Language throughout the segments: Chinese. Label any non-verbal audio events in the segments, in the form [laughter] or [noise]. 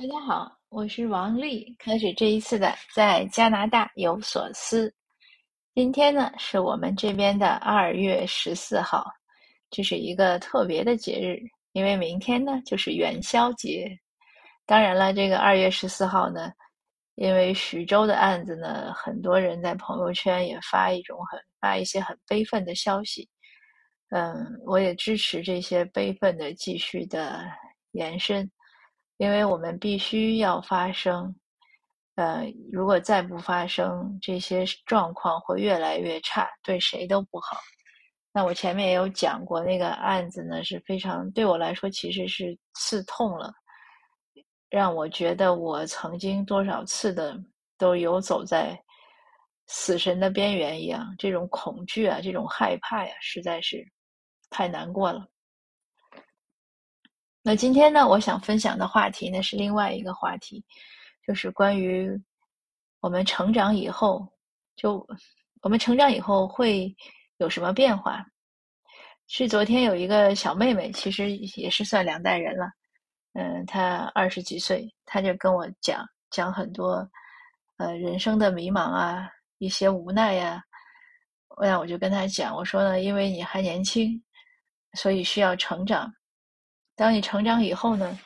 大家好，我是王丽，开始这一次的在加拿大有所思。今天呢是我们这边的二月十四号，这是一个特别的节日，因为明天呢就是元宵节。当然了，这个二月十四号呢，因为徐州的案子呢，很多人在朋友圈也发一种很发一些很悲愤的消息。嗯，我也支持这些悲愤的继续的延伸。因为我们必须要发生，呃，如果再不发生，这些状况会越来越差，对谁都不好。那我前面也有讲过，那个案子呢是非常对我来说其实是刺痛了，让我觉得我曾经多少次的都游走在死神的边缘一样，这种恐惧啊，这种害怕呀，实在是太难过了。那今天呢，我想分享的话题呢是另外一个话题，就是关于我们成长以后，就我们成长以后会有什么变化？是昨天有一个小妹妹，其实也是算两代人了，嗯，她二十几岁，她就跟我讲讲很多，呃，人生的迷茫啊，一些无奈呀。那我就跟她讲，我说呢，因为你还年轻，所以需要成长。当你成长以后呢，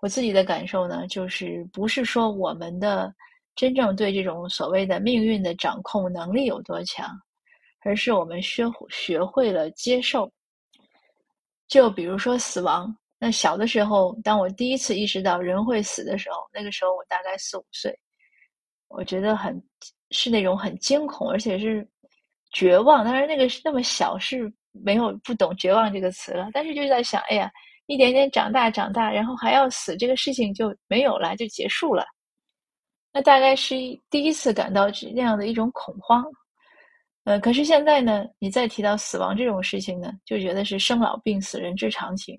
我自己的感受呢，就是不是说我们的真正对这种所谓的命运的掌控能力有多强，而是我们学学会了接受。就比如说死亡，那小的时候，当我第一次意识到人会死的时候，那个时候我大概四五岁，我觉得很是那种很惊恐，而且是绝望。当然，那个那么小是没有不懂绝望这个词了，但是就在想，哎呀。一点点长大，长大，然后还要死，这个事情就没有了，就结束了。那大概是第一次感到这样的一种恐慌。呃，可是现在呢，你再提到死亡这种事情呢，就觉得是生老病死，人之常情，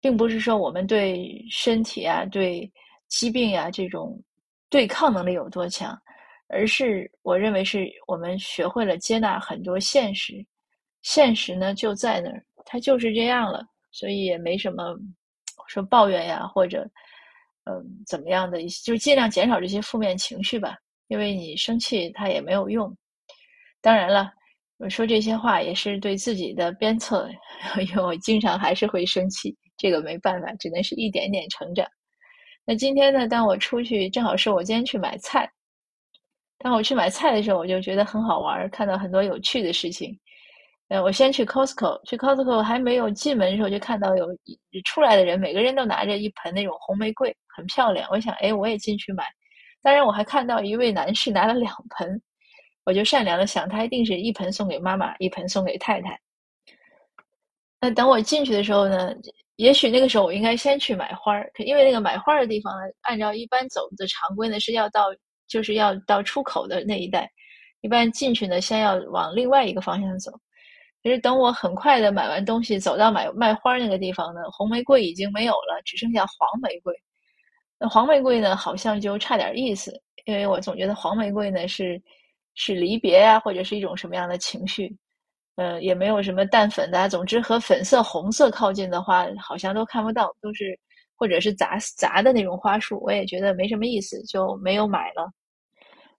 并不是说我们对身体啊、对疾病啊这种对抗能力有多强，而是我认为是我们学会了接纳很多现实，现实呢就在那儿，它就是这样了。所以也没什么说抱怨呀，或者嗯怎么样的一些，就尽量减少这些负面情绪吧。因为你生气，它也没有用。当然了，我说这些话也是对自己的鞭策，[laughs] 因为我经常还是会生气，这个没办法，只能是一点点成长。那今天呢，当我出去，正好是我今天去买菜。当我去买菜的时候，我就觉得很好玩，看到很多有趣的事情。呃，我先去 Costco，去 Costco 还没有进门的时候，就看到有出来的人，每个人都拿着一盆那种红玫瑰，很漂亮。我想，哎，我也进去买。当然，我还看到一位男士拿了两盆，我就善良的想，他一定是一盆送给妈妈，一盆送给太太。那等我进去的时候呢，也许那个时候我应该先去买花儿，因为那个买花的地方呢，按照一般走的常规呢，是要到就是要到出口的那一带，一般进去呢，先要往另外一个方向走。其实等我很快的买完东西，走到买卖花那个地方呢，红玫瑰已经没有了，只剩下黄玫瑰。那黄玫瑰呢，好像就差点意思，因为我总觉得黄玫瑰呢是是离别啊，或者是一种什么样的情绪。呃，也没有什么淡粉的，总之和粉色、红色靠近的话，好像都看不到，都是或者是杂杂的那种花束，我也觉得没什么意思，就没有买了。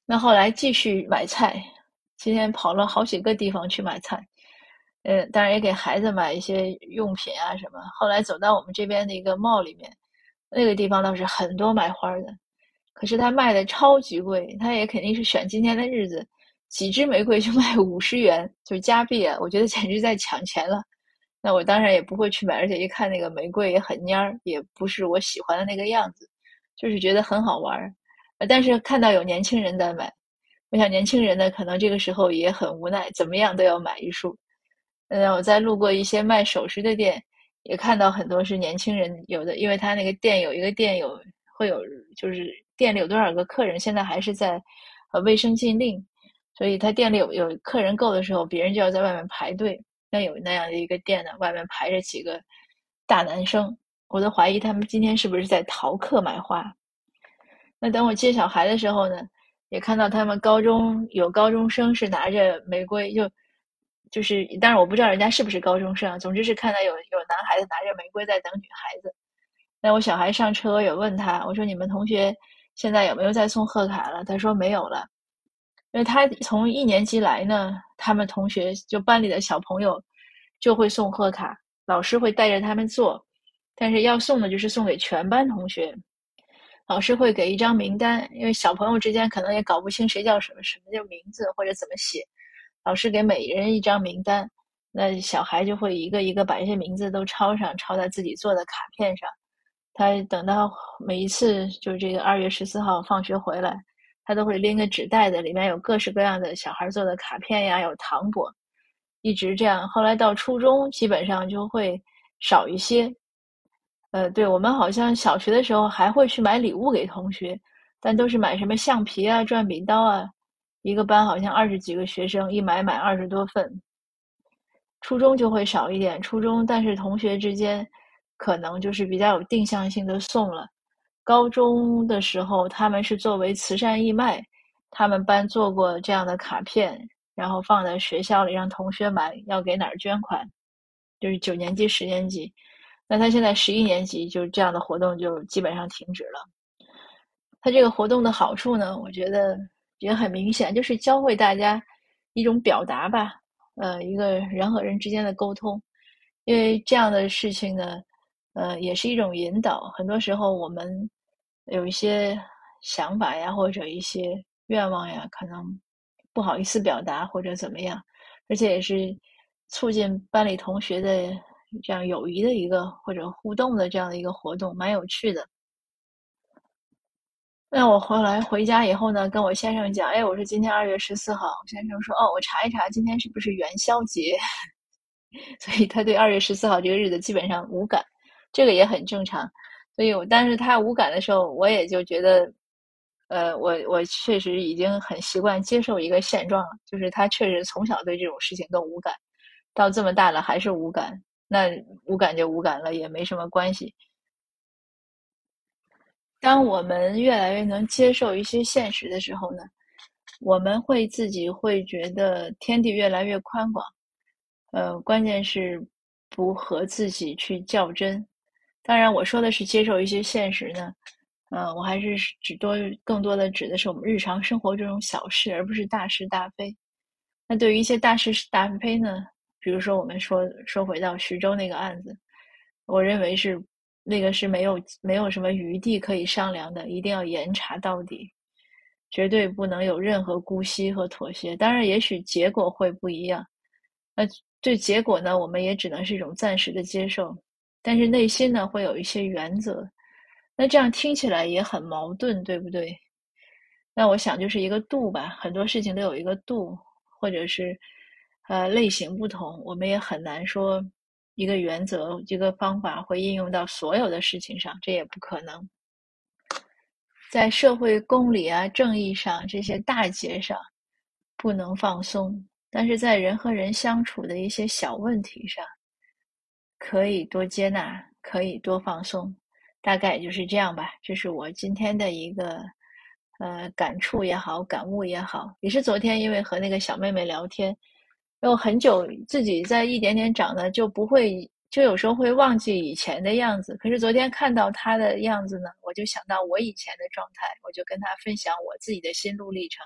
那后来继续买菜，今天跑了好几个地方去买菜。嗯，当然也给孩子买一些用品啊什么。后来走到我们这边的一个 mall 里面，那个地方倒是很多卖花的，可是他卖的超级贵，他也肯定是选今天的日子，几支玫瑰就卖 [laughs] 五十元，就加币啊，我觉得简直在抢钱了。那我当然也不会去买，而且一看那个玫瑰也很蔫儿，也不是我喜欢的那个样子，就是觉得很好玩儿。但是看到有年轻人在买，我想年轻人呢，可能这个时候也很无奈，怎么样都要买一束。嗯，我在路过一些卖首饰的店，也看到很多是年轻人，有的因为他那个店有一个店有会有，就是店里有多少个客人，现在还是在呃卫生禁令，所以他店里有有客人够的时候，别人就要在外面排队。那有那样的一个店呢，外面排着几个大男生，我都怀疑他们今天是不是在逃课买花。那等我接小孩的时候呢，也看到他们高中有高中生是拿着玫瑰就。就是，当然我不知道人家是不是高中生。总之是看到有有男孩子拿着玫瑰在等女孩子。那我小孩上车也问他，我说你们同学现在有没有在送贺卡了？他说没有了，因为他从一年级来呢，他们同学就班里的小朋友就会送贺卡，老师会带着他们做，但是要送的就是送给全班同学，老师会给一张名单，因为小朋友之间可能也搞不清谁叫什么，什么叫名字或者怎么写，老师给每人一张名单。那小孩就会一个一个把这些名字都抄上，抄在自己做的卡片上。他等到每一次就是这个二月十四号放学回来，他都会拎个纸袋子，里面有各式各样的小孩做的卡片呀，有糖果，一直这样。后来到初中，基本上就会少一些。呃，对我们好像小学的时候还会去买礼物给同学，但都是买什么橡皮啊、转笔刀啊，一个班好像二十几个学生，一买买二十多份。初中就会少一点，初中但是同学之间可能就是比较有定向性的送了。高中的时候，他们是作为慈善义卖，他们班做过这样的卡片，然后放在学校里让同学买，要给哪儿捐款，就是九年级、十年级。那他现在十一年级，就这样的活动就基本上停止了。他这个活动的好处呢，我觉得也很明显，就是教会大家一种表达吧。呃，一个人和人之间的沟通，因为这样的事情呢，呃，也是一种引导。很多时候，我们有一些想法呀，或者一些愿望呀，可能不好意思表达，或者怎么样，而且也是促进班里同学的这样友谊的一个或者互动的这样的一个活动，蛮有趣的。那我后来回家以后呢，跟我先生讲，哎，我说今天二月十四号，我先生说，哦，我查一查今天是不是元宵节，[laughs] 所以他对二月十四号这个日子基本上无感，这个也很正常。所以，我但是他无感的时候，我也就觉得，呃，我我确实已经很习惯接受一个现状了，就是他确实从小对这种事情都无感，到这么大了还是无感，那无感就无感了，也没什么关系。当我们越来越能接受一些现实的时候呢，我们会自己会觉得天地越来越宽广。呃，关键是不和自己去较真。当然，我说的是接受一些现实呢，呃，我还是指多更多的指的是我们日常生活这种小事，而不是大是大非。那对于一些大是大非呢，比如说我们说说回到徐州那个案子，我认为是。那个是没有没有什么余地可以商量的，一定要严查到底，绝对不能有任何姑息和妥协。当然，也许结果会不一样，那对结果呢，我们也只能是一种暂时的接受。但是内心呢，会有一些原则。那这样听起来也很矛盾，对不对？那我想就是一个度吧，很多事情都有一个度，或者是呃类型不同，我们也很难说。一个原则，一个方法会应用到所有的事情上，这也不可能。在社会公理啊、正义上这些大节上，不能放松；但是在人和人相处的一些小问题上，可以多接纳，可以多放松。大概就是这样吧。这是我今天的一个呃感触也好，感悟也好，也是昨天因为和那个小妹妹聊天。有很久自己在一点点长的，就不会，就有时候会忘记以前的样子。可是昨天看到他的样子呢，我就想到我以前的状态，我就跟他分享我自己的心路历程。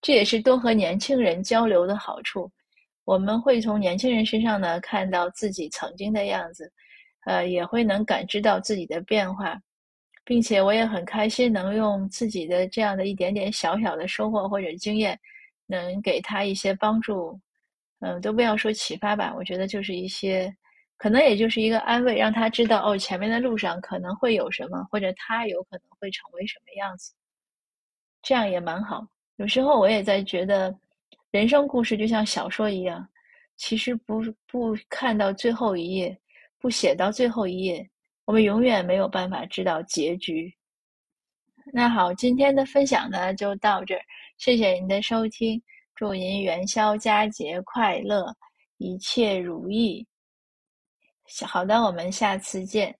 这也是多和年轻人交流的好处。我们会从年轻人身上呢看到自己曾经的样子，呃，也会能感知到自己的变化，并且我也很开心能用自己的这样的一点点小小的收获或者经验，能给他一些帮助。嗯，都不要说启发吧，我觉得就是一些，可能也就是一个安慰，让他知道哦，前面的路上可能会有什么，或者他有可能会成为什么样子，这样也蛮好。有时候我也在觉得，人生故事就像小说一样，其实不不看到最后一页，不写到最后一页，我们永远没有办法知道结局。那好，今天的分享呢就到这儿，谢谢您的收听。祝您元宵佳节快乐，一切如意。好的，我们下次见。